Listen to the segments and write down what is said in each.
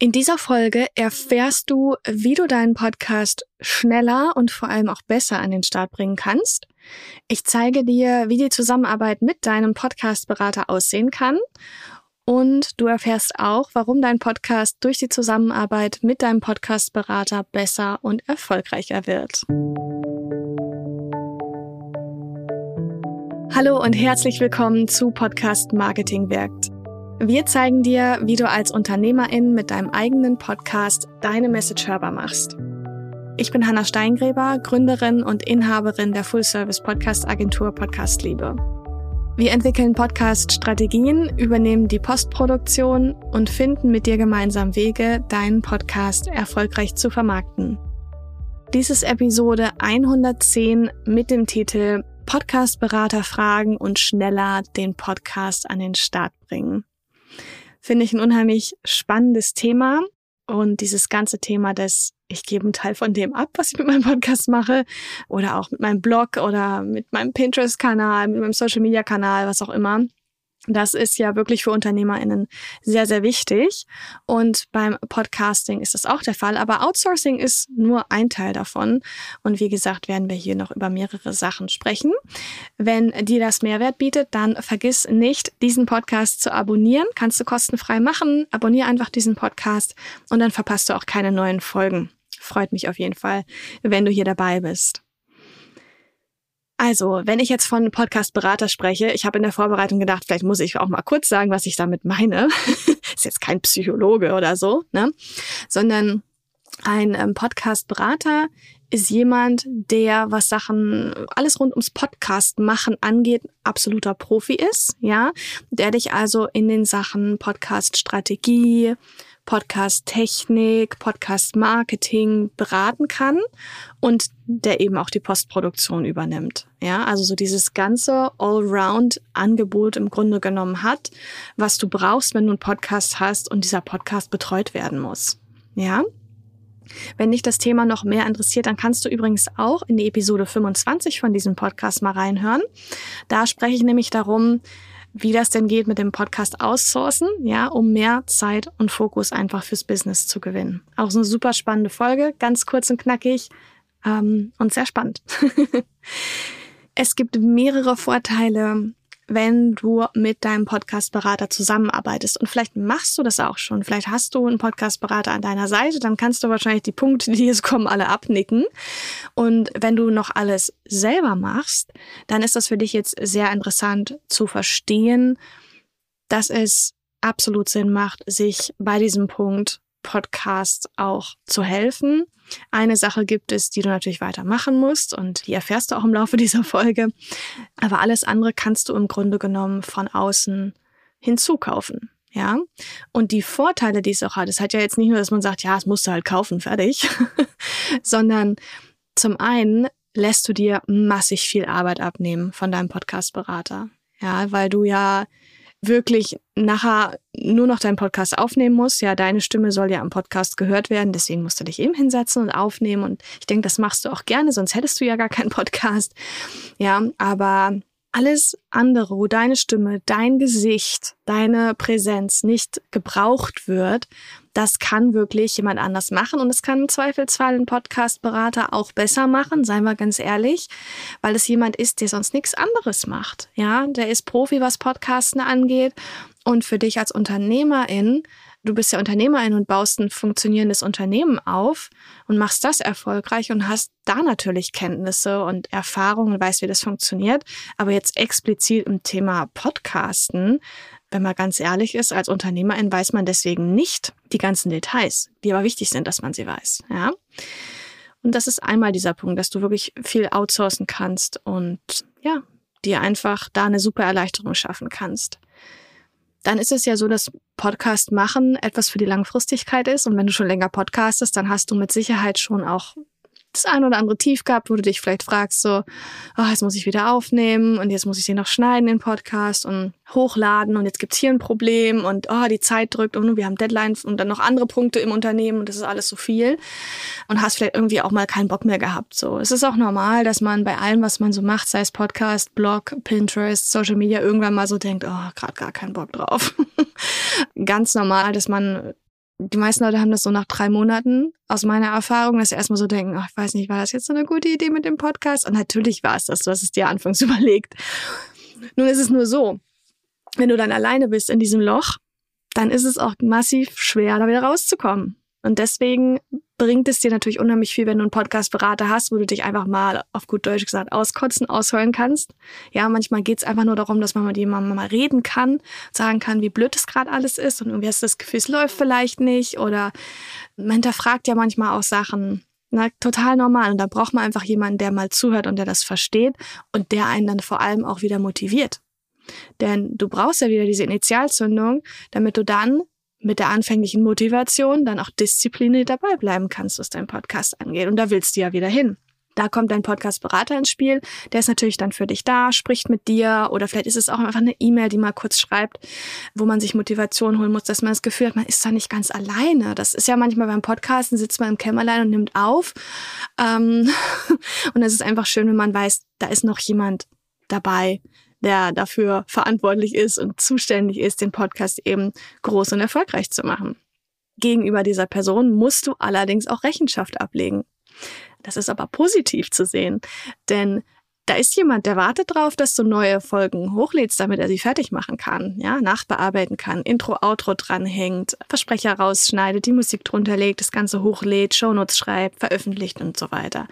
In dieser Folge erfährst du, wie du deinen Podcast schneller und vor allem auch besser an den Start bringen kannst. Ich zeige dir, wie die Zusammenarbeit mit deinem Podcast-Berater aussehen kann. Und du erfährst auch, warum dein Podcast durch die Zusammenarbeit mit deinem Podcast-Berater besser und erfolgreicher wird. Hallo und herzlich willkommen zu Podcast Marketing wirkt. Wir zeigen dir, wie du als Unternehmerin mit deinem eigenen Podcast deine Message hörbar machst. Ich bin Hanna Steingräber, Gründerin und Inhaberin der Full-Service-Podcast-Agentur Podcast Liebe. Wir entwickeln Podcast-Strategien, übernehmen die Postproduktion und finden mit dir gemeinsam Wege, deinen Podcast erfolgreich zu vermarkten. Dies ist Episode 110 mit dem Titel Podcast-Berater fragen und schneller den Podcast an den Start bringen finde ich ein unheimlich spannendes Thema. Und dieses ganze Thema des, ich gebe einen Teil von dem ab, was ich mit meinem Podcast mache, oder auch mit meinem Blog oder mit meinem Pinterest-Kanal, mit meinem Social-Media-Kanal, was auch immer, das ist ja wirklich für UnternehmerInnen sehr, sehr wichtig. Und beim Podcasting ist das auch der Fall. Aber Outsourcing ist nur ein Teil davon. Und wie gesagt, werden wir hier noch über mehrere Sachen sprechen. Wenn dir das Mehrwert bietet, dann vergiss nicht, diesen Podcast zu abonnieren. Kannst du kostenfrei machen. Abonnier einfach diesen Podcast und dann verpasst du auch keine neuen Folgen. Freut mich auf jeden Fall, wenn du hier dabei bist. Also, wenn ich jetzt von Podcast-Berater spreche, ich habe in der Vorbereitung gedacht, vielleicht muss ich auch mal kurz sagen, was ich damit meine. ist jetzt kein Psychologe oder so, ne? Sondern ein ähm, Podcast-Berater ist jemand, der, was Sachen, alles rund ums Podcast machen angeht, absoluter Profi ist, ja, der dich also in den Sachen Podcast-Strategie, Podcast-Technik, Podcast-Marketing beraten kann und der eben auch die Postproduktion übernimmt. Ja, also so dieses ganze Allround-Angebot im Grunde genommen hat, was du brauchst, wenn du einen Podcast hast und dieser Podcast betreut werden muss. Ja. Wenn dich das Thema noch mehr interessiert, dann kannst du übrigens auch in die Episode 25 von diesem Podcast mal reinhören. Da spreche ich nämlich darum, wie das denn geht mit dem Podcast outsourcen, ja, um mehr Zeit und Fokus einfach fürs Business zu gewinnen. Auch so eine super spannende Folge, ganz kurz und knackig ähm, und sehr spannend. es gibt mehrere Vorteile, wenn du mit deinem Podcast-Berater zusammenarbeitest. Und vielleicht machst du das auch schon. Vielleicht hast du einen Podcast-Berater an deiner Seite, dann kannst du wahrscheinlich die Punkte, die jetzt kommen, alle abnicken. Und wenn du noch alles selber machst, dann ist das für dich jetzt sehr interessant zu verstehen, dass es absolut Sinn macht, sich bei diesem Punkt Podcast auch zu helfen eine Sache gibt es, die du natürlich weitermachen musst und die erfährst du auch im Laufe dieser Folge. Aber alles andere kannst du im Grunde genommen von außen hinzukaufen. Ja, und die Vorteile, die es auch hat, es hat ja jetzt nicht nur, dass man sagt, ja, es musst du halt kaufen, fertig, sondern zum einen lässt du dir massig viel Arbeit abnehmen von deinem Podcast-Berater. Ja, weil du ja wirklich nachher nur noch deinen Podcast aufnehmen musst. Ja, deine Stimme soll ja am Podcast gehört werden, deswegen musst du dich eben hinsetzen und aufnehmen. Und ich denke, das machst du auch gerne, sonst hättest du ja gar keinen Podcast. Ja, aber alles andere, wo deine Stimme, dein Gesicht, deine Präsenz nicht gebraucht wird, das kann wirklich jemand anders machen und es kann im Zweifelsfall ein Podcast-Berater auch besser machen, seien wir ganz ehrlich, weil es jemand ist, der sonst nichts anderes macht. Ja, der ist Profi, was Podcasten angeht und für dich als Unternehmerin du bist ja Unternehmerin und baust ein funktionierendes Unternehmen auf und machst das erfolgreich und hast da natürlich Kenntnisse und Erfahrungen und weißt, wie das funktioniert. Aber jetzt explizit im Thema Podcasten, wenn man ganz ehrlich ist, als Unternehmerin weiß man deswegen nicht die ganzen Details, die aber wichtig sind, dass man sie weiß. Ja. Und das ist einmal dieser Punkt, dass du wirklich viel outsourcen kannst und ja, dir einfach da eine super Erleichterung schaffen kannst dann ist es ja so, dass Podcast machen etwas für die Langfristigkeit ist. Und wenn du schon länger podcastest, dann hast du mit Sicherheit schon auch das ein oder andere Tief gehabt, wo du dich vielleicht fragst, so, oh, jetzt muss ich wieder aufnehmen und jetzt muss ich den noch schneiden, den Podcast und hochladen und jetzt gibt's hier ein Problem und oh, die Zeit drückt und wir haben Deadlines und dann noch andere Punkte im Unternehmen und das ist alles so viel und hast vielleicht irgendwie auch mal keinen Bock mehr gehabt. So, es ist auch normal, dass man bei allem, was man so macht, sei es Podcast, Blog, Pinterest, Social Media, irgendwann mal so denkt, oh, gerade gar keinen Bock drauf. Ganz normal, dass man die meisten Leute haben das so nach drei Monaten aus meiner Erfahrung, dass sie erstmal so denken, ach, ich weiß nicht, war das jetzt so eine gute Idee mit dem Podcast? Und natürlich war es das, du hast es dir anfangs überlegt. Nun ist es nur so, wenn du dann alleine bist in diesem Loch, dann ist es auch massiv schwer, da wieder rauszukommen. Und deswegen bringt es dir natürlich unheimlich viel, wenn du einen Podcast-Berater hast, wo du dich einfach mal auf gut Deutsch gesagt auskotzen, ausheulen kannst. Ja, manchmal geht es einfach nur darum, dass man mit jemandem mal reden kann, sagen kann, wie blöd es gerade alles ist und irgendwie hast du das Gefühl, es läuft vielleicht nicht oder man hinterfragt ja manchmal auch Sachen. Na, total normal. Und da braucht man einfach jemanden, der mal zuhört und der das versteht und der einen dann vor allem auch wieder motiviert. Denn du brauchst ja wieder diese Initialzündung, damit du dann mit der anfänglichen Motivation dann auch diszipliniert dabei bleiben kannst, was dein Podcast angeht. Und da willst du ja wieder hin. Da kommt dein Podcast-Berater ins Spiel. Der ist natürlich dann für dich da, spricht mit dir oder vielleicht ist es auch einfach eine E-Mail, die mal kurz schreibt, wo man sich Motivation holen muss, dass man das Gefühl hat, man ist da nicht ganz alleine. Das ist ja manchmal beim Podcasten, sitzt man im Kämmerlein und nimmt auf. Ähm, und es ist einfach schön, wenn man weiß, da ist noch jemand dabei, der dafür verantwortlich ist und zuständig ist, den Podcast eben groß und erfolgreich zu machen. Gegenüber dieser Person musst du allerdings auch Rechenschaft ablegen. Das ist aber positiv zu sehen, denn da ist jemand, der wartet drauf, dass du neue Folgen hochlädst, damit er sie fertig machen kann, ja, nachbearbeiten kann, Intro, Outro dranhängt, Versprecher rausschneidet, die Musik drunter legt, das Ganze hochlädt, Shownotes schreibt, veröffentlicht und so weiter.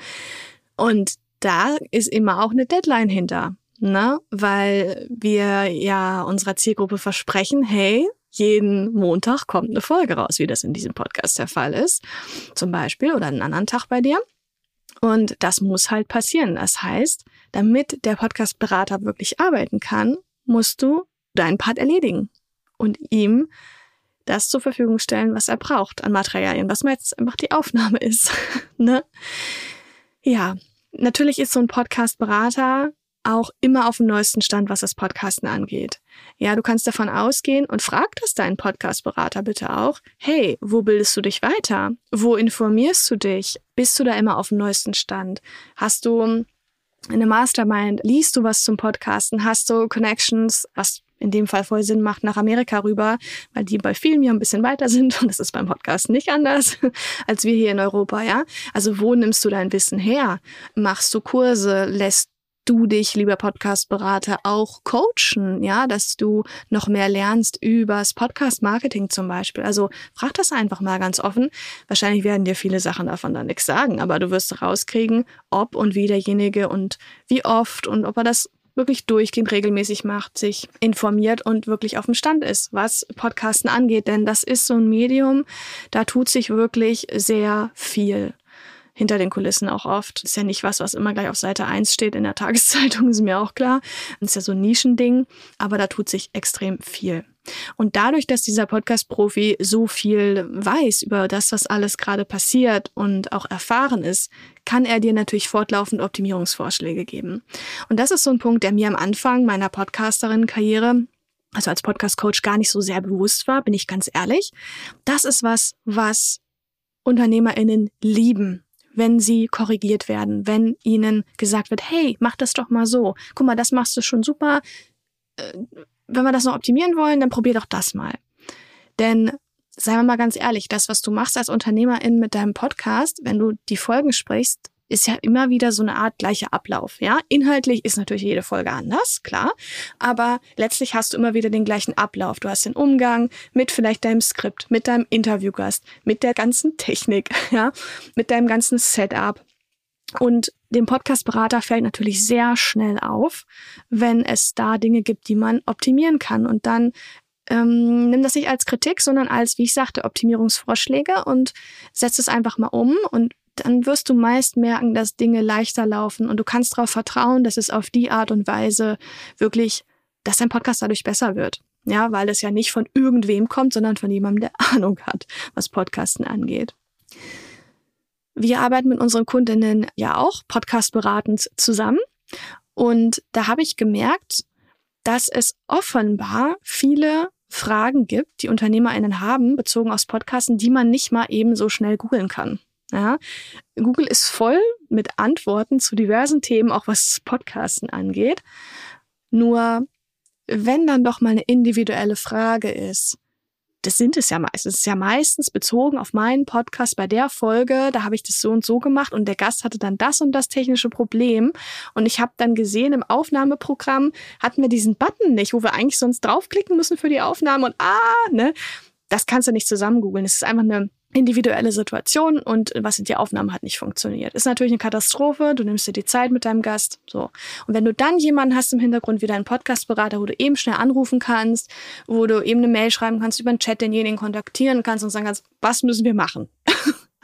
Und da ist immer auch eine Deadline hinter ne? weil wir ja unserer Zielgruppe versprechen, hey, jeden Montag kommt eine Folge raus, wie das in diesem Podcast der Fall ist, zum Beispiel, oder einen anderen Tag bei dir. Und das muss halt passieren. Das heißt, damit der Podcast-Berater wirklich arbeiten kann, musst du deinen Part erledigen und ihm das zur Verfügung stellen, was er braucht an Materialien, was meistens einfach die Aufnahme ist. ne? Ja, natürlich ist so ein Podcast-Berater auch immer auf dem neuesten Stand, was das Podcasten angeht. Ja, du kannst davon ausgehen und frag das deinen Podcast-Berater bitte auch. Hey, wo bildest du dich weiter? Wo informierst du dich? Bist du da immer auf dem neuesten Stand? Hast du eine Mastermind? Liest du was zum Podcasten? Hast du Connections, was in dem Fall voll Sinn macht, nach Amerika rüber, weil die bei vielen ja ein bisschen weiter sind und das ist beim Podcast nicht anders als wir hier in Europa, ja. Also wo nimmst du dein Wissen her? Machst du Kurse? Lässt du dich, lieber Podcast-Berater, auch coachen, ja, dass du noch mehr lernst übers Podcast-Marketing zum Beispiel. Also frag das einfach mal ganz offen. Wahrscheinlich werden dir viele Sachen davon dann nichts sagen, aber du wirst rauskriegen, ob und wie derjenige und wie oft und ob er das wirklich durchgehend regelmäßig macht, sich informiert und wirklich auf dem Stand ist, was Podcasten angeht. Denn das ist so ein Medium, da tut sich wirklich sehr viel hinter den Kulissen auch oft. Ist ja nicht was, was immer gleich auf Seite 1 steht in der Tageszeitung, ist mir auch klar. Das ist ja so ein Nischending, aber da tut sich extrem viel. Und dadurch, dass dieser Podcast-Profi so viel weiß über das, was alles gerade passiert und auch erfahren ist, kann er dir natürlich fortlaufend Optimierungsvorschläge geben. Und das ist so ein Punkt, der mir am Anfang meiner Podcasterin-Karriere also als Podcast-Coach gar nicht so sehr bewusst war, bin ich ganz ehrlich. Das ist was, was UnternehmerInnen lieben wenn sie korrigiert werden, wenn ihnen gesagt wird, hey, mach das doch mal so. Guck mal, das machst du schon super. Äh, wenn wir das noch optimieren wollen, dann probier doch das mal. Denn seien wir mal ganz ehrlich, das, was du machst als Unternehmerin mit deinem Podcast, wenn du die Folgen sprichst, ist ja immer wieder so eine Art gleicher Ablauf. Ja, inhaltlich ist natürlich jede Folge anders, klar, aber letztlich hast du immer wieder den gleichen Ablauf. Du hast den Umgang mit vielleicht deinem Skript, mit deinem Interviewgast, mit der ganzen Technik, ja, mit deinem ganzen Setup. Und dem Podcastberater fällt natürlich sehr schnell auf, wenn es da Dinge gibt, die man optimieren kann. Und dann ähm, nimm das nicht als Kritik, sondern als, wie ich sagte, Optimierungsvorschläge und setz es einfach mal um und dann wirst du meist merken, dass Dinge leichter laufen und du kannst darauf vertrauen, dass es auf die Art und Weise wirklich, dass dein Podcast dadurch besser wird. Ja, weil es ja nicht von irgendwem kommt, sondern von jemandem, der Ahnung hat, was Podcasten angeht. Wir arbeiten mit unseren Kundinnen ja auch podcastberatend zusammen. Und da habe ich gemerkt, dass es offenbar viele Fragen gibt, die UnternehmerInnen haben, bezogen aufs Podcasten, die man nicht mal eben so schnell googeln kann. Ja, Google ist voll mit Antworten zu diversen Themen, auch was Podcasten angeht. Nur wenn dann doch mal eine individuelle Frage ist, das sind es ja meistens. Es ist ja meistens bezogen auf meinen Podcast bei der Folge, da habe ich das so und so gemacht und der Gast hatte dann das und das technische Problem. Und ich habe dann gesehen, im Aufnahmeprogramm hatten wir diesen Button nicht, wo wir eigentlich sonst draufklicken müssen für die Aufnahme und ah, ne? Das kannst du nicht zusammen googeln. Es ist einfach eine individuelle Situation und was in die Aufnahmen hat nicht funktioniert. Ist natürlich eine Katastrophe, du nimmst dir die Zeit mit deinem Gast, so. Und wenn du dann jemanden hast im Hintergrund wie deinen Podcastberater, wo du eben schnell anrufen kannst, wo du eben eine Mail schreiben kannst, über den Chat denjenigen kontaktieren kannst und sagen kannst, was müssen wir machen?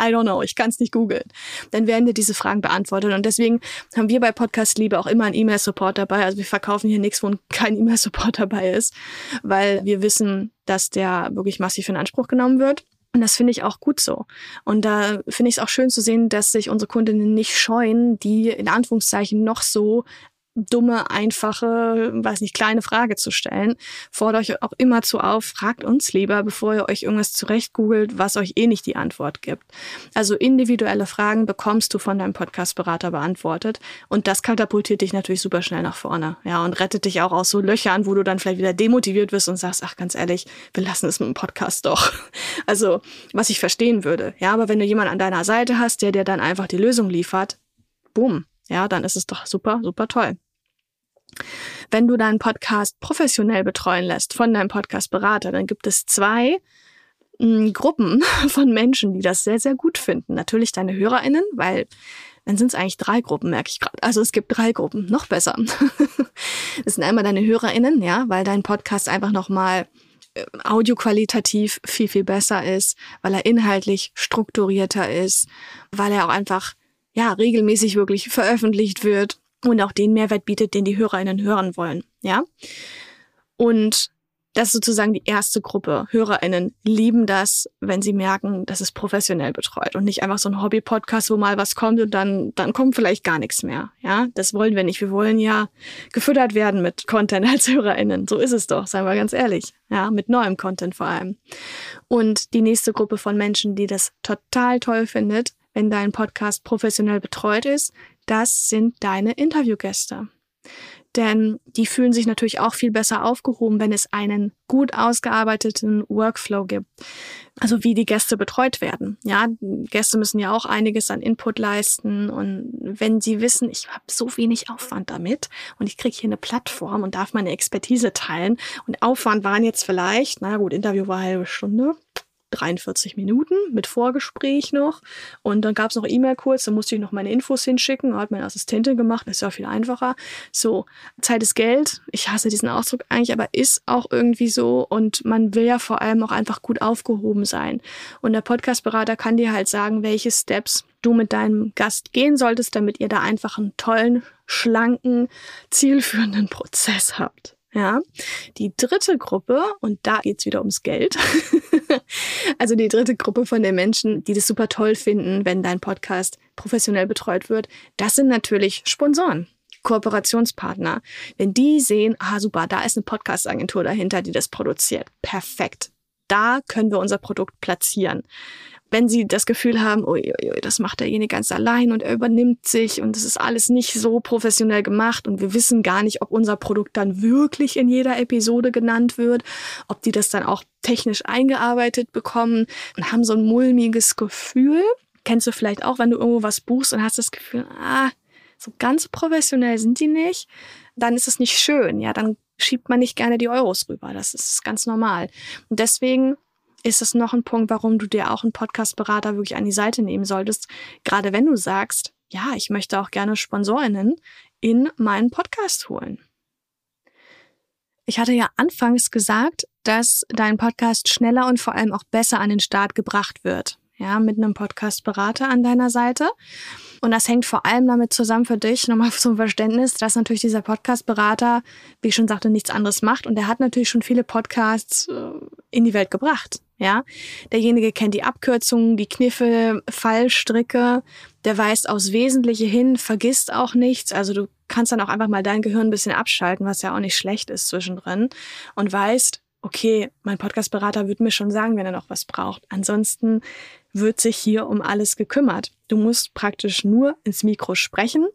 I don't know, ich kann es nicht googeln. Dann werden dir diese Fragen beantwortet. Und deswegen haben wir bei Podcast Liebe auch immer einen E-Mail-Support dabei. Also wir verkaufen hier nichts, wo kein E-Mail-Support dabei ist, weil wir wissen, dass der wirklich massiv in Anspruch genommen wird. Und das finde ich auch gut so. Und da finde ich es auch schön zu sehen, dass sich unsere Kundinnen nicht scheuen, die in Anführungszeichen noch so dumme, einfache, weiß nicht, kleine Frage zu stellen. Fordert euch auch immer zu auf, fragt uns lieber, bevor ihr euch irgendwas zurecht googelt, was euch eh nicht die Antwort gibt. Also individuelle Fragen bekommst du von deinem Podcast-Berater beantwortet und das katapultiert dich natürlich super schnell nach vorne. Ja, und rettet dich auch aus so Löchern, wo du dann vielleicht wieder demotiviert wirst und sagst, ach, ganz ehrlich, wir lassen es mit dem Podcast doch. Also, was ich verstehen würde. Ja, aber wenn du jemanden an deiner Seite hast, der dir dann einfach die Lösung liefert, boom, ja, dann ist es doch super, super toll. Wenn du deinen Podcast professionell betreuen lässt von deinem Podcast-Berater, dann gibt es zwei mh, mm, Gruppen von Menschen, die das sehr, sehr gut finden. Natürlich deine HörerInnen, weil dann sind es eigentlich drei Gruppen, merke ich gerade. Also es gibt drei Gruppen, noch besser. das sind einmal deine HörerInnen, ja, weil dein Podcast einfach nochmal äh, audioqualitativ viel, viel besser ist, weil er inhaltlich strukturierter ist, weil er auch einfach ja regelmäßig wirklich veröffentlicht wird und auch den Mehrwert bietet, den die HörerInnen hören wollen. Ja. Und das ist sozusagen die erste Gruppe. HörerInnen lieben das, wenn sie merken, dass es professionell betreut und nicht einfach so ein Hobby-Podcast, wo mal was kommt und dann, dann kommt vielleicht gar nichts mehr. Ja, das wollen wir nicht. Wir wollen ja gefüttert werden mit Content als HörerInnen. So ist es doch, seien wir ganz ehrlich. Ja, mit neuem Content vor allem. Und die nächste Gruppe von Menschen, die das total toll findet, wenn dein Podcast professionell betreut ist, das sind deine Interviewgäste. Denn die fühlen sich natürlich auch viel besser aufgehoben, wenn es einen gut ausgearbeiteten Workflow gibt. Also wie die Gäste betreut werden. Ja, Gäste müssen ja auch einiges an Input leisten. Und wenn sie wissen, ich habe so wenig Aufwand damit und ich kriege hier eine Plattform und darf meine Expertise teilen. Und Aufwand waren jetzt vielleicht, na gut, Interview war eine halbe Stunde, 43 Minuten mit Vorgespräch noch. Und dann gab es noch E-Mail kurz, da musste ich noch meine Infos hinschicken, hat meine Assistentin gemacht, das ist ja viel einfacher. So, Zeit ist Geld. Ich hasse diesen Ausdruck eigentlich, aber ist auch irgendwie so. Und man will ja vor allem auch einfach gut aufgehoben sein. Und der Podcastberater kann dir halt sagen, welche Steps du mit deinem Gast gehen solltest, damit ihr da einfach einen tollen, schlanken, zielführenden Prozess habt. Ja, die dritte Gruppe, und da geht's wieder ums Geld. also die dritte Gruppe von den Menschen, die das super toll finden, wenn dein Podcast professionell betreut wird, das sind natürlich Sponsoren. Kooperationspartner. Wenn die sehen, ah super, da ist eine Podcast-Agentur dahinter, die das produziert. Perfekt. Da können wir unser Produkt platzieren wenn sie das Gefühl haben, oh, das macht derjenige ganz allein und er übernimmt sich und es ist alles nicht so professionell gemacht und wir wissen gar nicht, ob unser Produkt dann wirklich in jeder Episode genannt wird, ob die das dann auch technisch eingearbeitet bekommen und haben so ein mulmiges Gefühl. Kennst du vielleicht auch, wenn du irgendwo was buchst und hast das Gefühl, ah, so ganz professionell sind die nicht, dann ist es nicht schön. Ja, dann schiebt man nicht gerne die Euros rüber. Das ist ganz normal. Und deswegen ist es noch ein Punkt, warum du dir auch einen Podcastberater wirklich an die Seite nehmen solltest. Gerade wenn du sagst, ja, ich möchte auch gerne Sponsorinnen in meinen Podcast holen. Ich hatte ja anfangs gesagt, dass dein Podcast schneller und vor allem auch besser an den Start gebracht wird. Ja, mit einem Podcastberater an deiner Seite. Und das hängt vor allem damit zusammen für dich, nochmal zum Verständnis, dass natürlich dieser Podcast-Berater, wie ich schon sagte, nichts anderes macht. Und der hat natürlich schon viele Podcasts äh, in die Welt gebracht. Ja, derjenige kennt die Abkürzungen, die Kniffe, Fallstricke, der weist aufs Wesentliche hin, vergisst auch nichts. Also du kannst dann auch einfach mal dein Gehirn ein bisschen abschalten, was ja auch nicht schlecht ist zwischendrin und weißt, okay, mein Podcastberater wird mir schon sagen, wenn er noch was braucht. Ansonsten wird sich hier um alles gekümmert. Du musst praktisch nur ins Mikro sprechen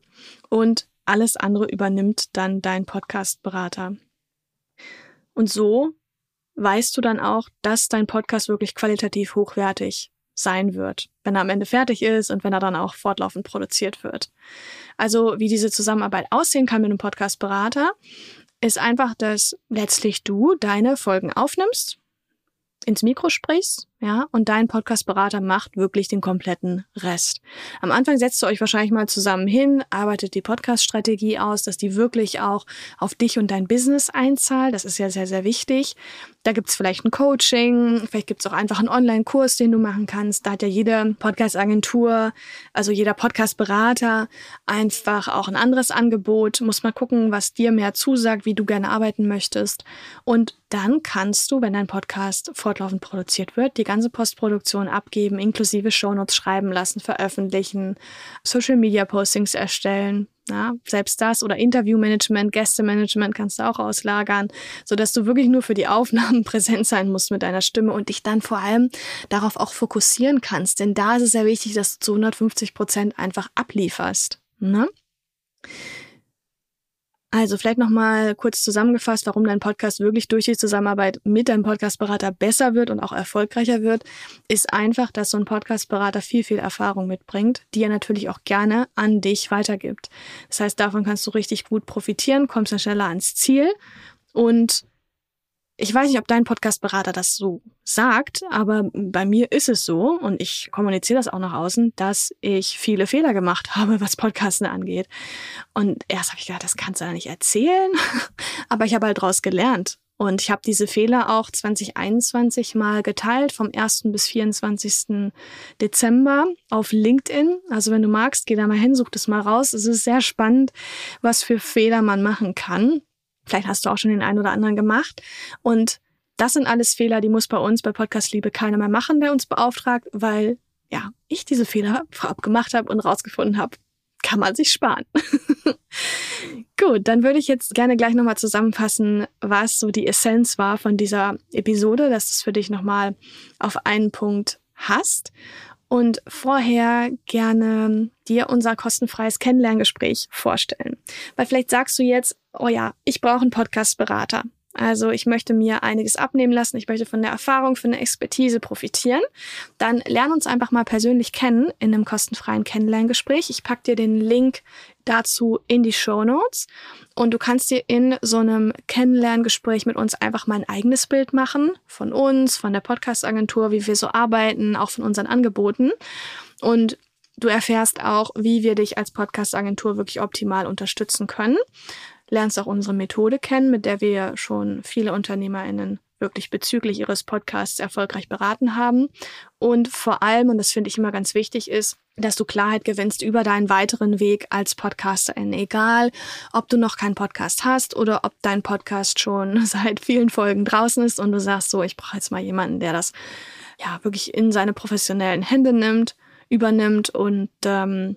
und alles andere übernimmt dann dein Podcastberater. Und so weißt du dann auch, dass dein Podcast wirklich qualitativ hochwertig sein wird, wenn er am Ende fertig ist und wenn er dann auch fortlaufend produziert wird. Also wie diese Zusammenarbeit aussehen kann mit einem Podcast-Berater, ist einfach, dass letztlich du deine Folgen aufnimmst, ins Mikro sprichst, ja, und dein Podcast-Berater macht wirklich den kompletten Rest. Am Anfang setzt ihr euch wahrscheinlich mal zusammen hin, arbeitet die Podcast-Strategie aus, dass die wirklich auch auf dich und dein Business einzahlt. Das ist ja sehr, sehr wichtig. Da gibt's vielleicht ein Coaching, vielleicht gibt's auch einfach einen Online-Kurs, den du machen kannst. Da hat ja jede Podcast-Agentur, also jeder Podcast-Berater einfach auch ein anderes Angebot. Muss mal gucken, was dir mehr zusagt, wie du gerne arbeiten möchtest. Und dann kannst du, wenn dein Podcast fortlaufend produziert wird, die ganze Postproduktion abgeben, inklusive Shownotes schreiben lassen, veröffentlichen, Social Media Postings erstellen. Ja, selbst das oder Interviewmanagement, Gästemanagement kannst du auch auslagern, so dass du wirklich nur für die Aufnahmen präsent sein musst mit deiner Stimme und dich dann vor allem darauf auch fokussieren kannst. Denn da ist es sehr wichtig, dass du zu 150 Prozent einfach ablieferst. Ne? Also vielleicht nochmal kurz zusammengefasst, warum dein Podcast wirklich durch die Zusammenarbeit mit deinem Podcastberater besser wird und auch erfolgreicher wird, ist einfach, dass so ein Podcastberater viel, viel Erfahrung mitbringt, die er natürlich auch gerne an dich weitergibt. Das heißt, davon kannst du richtig gut profitieren, kommst dann schneller ans Ziel und ich weiß nicht, ob dein Podcastberater das so sagt, aber bei mir ist es so und ich kommuniziere das auch nach außen, dass ich viele Fehler gemacht habe, was Podcasten angeht. Und erst habe ich gedacht, das kannst du ja nicht erzählen, aber ich habe halt daraus gelernt. Und ich habe diese Fehler auch 2021 mal geteilt, vom 1. bis 24. Dezember auf LinkedIn. Also wenn du magst, geh da mal hin, such das mal raus. Es ist sehr spannend, was für Fehler man machen kann. Vielleicht hast du auch schon den einen oder anderen gemacht. Und das sind alles Fehler, die muss bei uns bei Podcast Liebe keiner mehr machen, der uns beauftragt, weil ja, ich diese Fehler vorab gemacht habe und rausgefunden habe, kann man sich sparen. Gut, dann würde ich jetzt gerne gleich nochmal zusammenfassen, was so die Essenz war von dieser Episode, dass du es für dich nochmal auf einen Punkt hast und vorher gerne dir unser kostenfreies Kennenlerngespräch vorstellen. Weil vielleicht sagst du jetzt, oh ja, ich brauche einen Podcast-Berater. Also ich möchte mir einiges abnehmen lassen, ich möchte von der Erfahrung, von der Expertise profitieren. Dann lern uns einfach mal persönlich kennen in einem kostenfreien Kennenlerngespräch. Ich pack dir den Link dazu in die Show Notes und du kannst dir in so einem Kennenlerngespräch mit uns einfach mal ein eigenes Bild machen von uns, von der Podcast-Agentur, wie wir so arbeiten, auch von unseren Angeboten und Du erfährst auch, wie wir dich als Podcast-Agentur wirklich optimal unterstützen können lernst auch unsere Methode kennen, mit der wir schon viele UnternehmerInnen wirklich bezüglich ihres Podcasts erfolgreich beraten haben. Und vor allem, und das finde ich immer ganz wichtig, ist, dass du Klarheit gewinnst über deinen weiteren Weg als Podcasterin. Egal, ob du noch keinen Podcast hast oder ob dein Podcast schon seit vielen Folgen draußen ist und du sagst so, ich brauche jetzt mal jemanden, der das ja wirklich in seine professionellen Hände nimmt, übernimmt und ähm,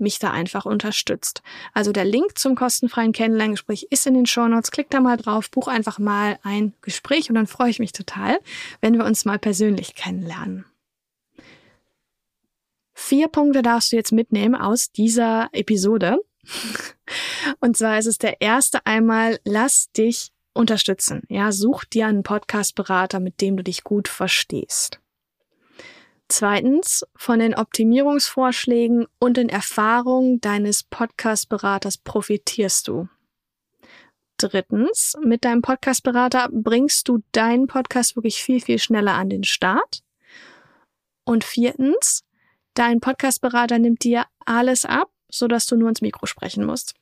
mich da einfach unterstützt. Also der Link zum kostenfreien Kennenlerngespräch ist in den Shownotes. Klick da mal drauf, buch einfach mal ein Gespräch und dann freue ich mich total, wenn wir uns mal persönlich kennenlernen. Vier Punkte darfst du jetzt mitnehmen aus dieser Episode. Und zwar ist es der erste einmal, lass dich unterstützen. Ja, such dir einen Podcast-Berater, mit dem du dich gut verstehst. Zweitens, von den Optimierungsvorschlägen und den Erfahrungen deines Podcast-Beraters profitierst du. Drittens, mit deinem Podcast-Berater bringst du deinen Podcast wirklich viel, viel schneller an den Start. Und viertens, dein Podcast-Berater nimmt dir alles ab, sodass du nur ins Mikro sprechen musst.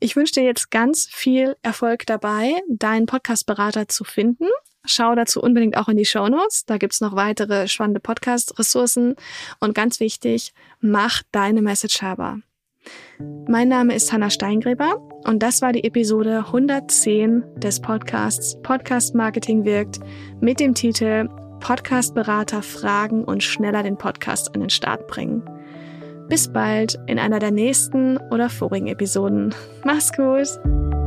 Ich wünsche dir jetzt ganz viel Erfolg dabei, deinen Podcast-Berater zu finden Schau dazu unbedingt auch in die Show Notes. Da gibt's noch weitere spannende Podcast-Ressourcen. Und ganz wichtig, mach deine Message hörbar. Mein Name ist Hanna Steingräber und das war die Episode 110 des Podcasts Podcast Marketing wirkt mit dem Titel Podcast Berater fragen und schneller den Podcast an den Start bringen. Bis bald in einer der nächsten oder vorigen Episoden. Mach's gut!